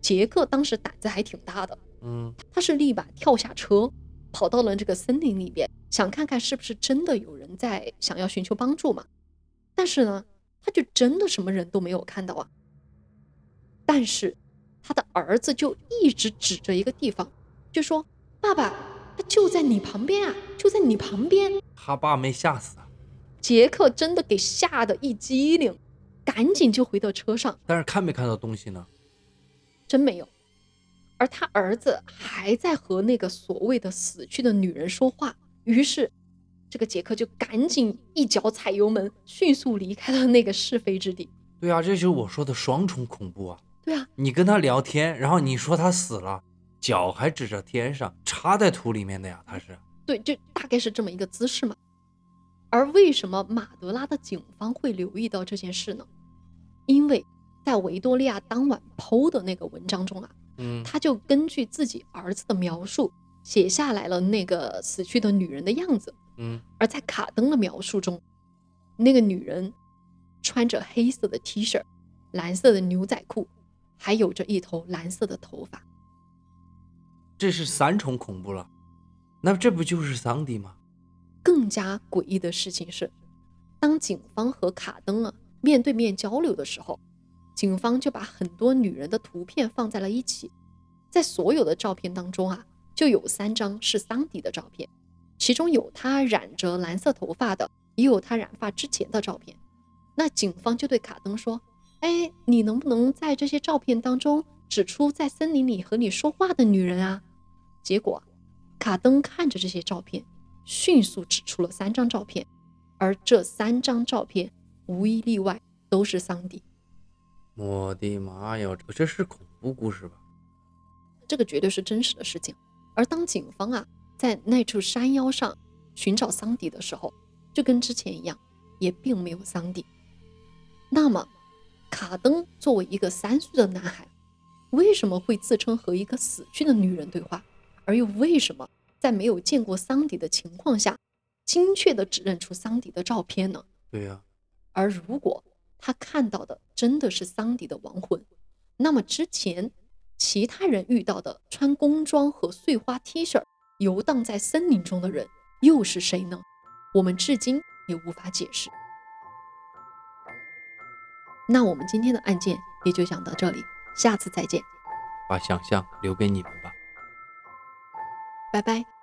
杰克当时胆子还挺大的，嗯他是立马跳下车，跑到了这个森林里边，想看看是不是真的有人在想要寻求帮助嘛。但是呢，他就真的什么人都没有看到啊。但是他的儿子就一直指着一个地方，就说：“爸爸，他就在你旁边啊，就在你旁边。他爸没吓死啊，”杰克真的给吓得一激灵，赶紧就回到车上，但是看没看到东西呢？真没有。而他儿子还在和那个所谓的死去的女人说话，于是这个杰克就赶紧一脚踩油门，迅速离开了那个是非之地。对啊，这就是我说的双重恐怖啊！对啊，你跟他聊天，然后你说他死了，脚还指着天上，插在土里面的呀，他是。对，就大概是这么一个姿势嘛。而为什么马德拉的警方会留意到这件事呢？因为在维多利亚当晚剖的那个文章中啊，嗯他就根据自己儿子的描述写下来了那个死去的女人的样子。嗯而在卡登的描述中，那个女人穿着黑色的 T 恤、蓝色的牛仔裤，还有着一头蓝色的头发。这是三重恐怖了，那这不就是桑迪吗？更加诡异的事情是，当警方和卡登啊面对面交流的时候，警方就把很多女人的图片放在了一起，在所有的照片当中啊，就有三张是桑迪的照片，其中有她染着蓝色头发的，也有她染发之前的照片。那警方就对卡登说：“哎，你能不能在这些照片当中指出在森林里和你说话的女人啊？”结果，卡登看着这些照片。迅速指出了三张照片，而这三张照片无一例外都是桑迪。我的妈呀，这这是恐怖故事吧？这个绝对是真实的事情。而当警方啊在那处山腰上寻找桑迪的时候，就跟之前一样，也并没有桑迪。那么，卡登作为一个三岁的男孩，为什么会自称和一个死去的女人对话？而又为什么？在没有见过桑迪的情况下，精确的指认出桑迪的照片呢？对呀、而如果他看到的真的是桑迪的亡魂，那么之前其他人遇到的穿工装和碎花 T 恤游荡在森林中的人又是谁呢？我们至今也无法解释。那我们今天的案件也就讲到这里，下次再见，把想象留给你们吧。拜拜。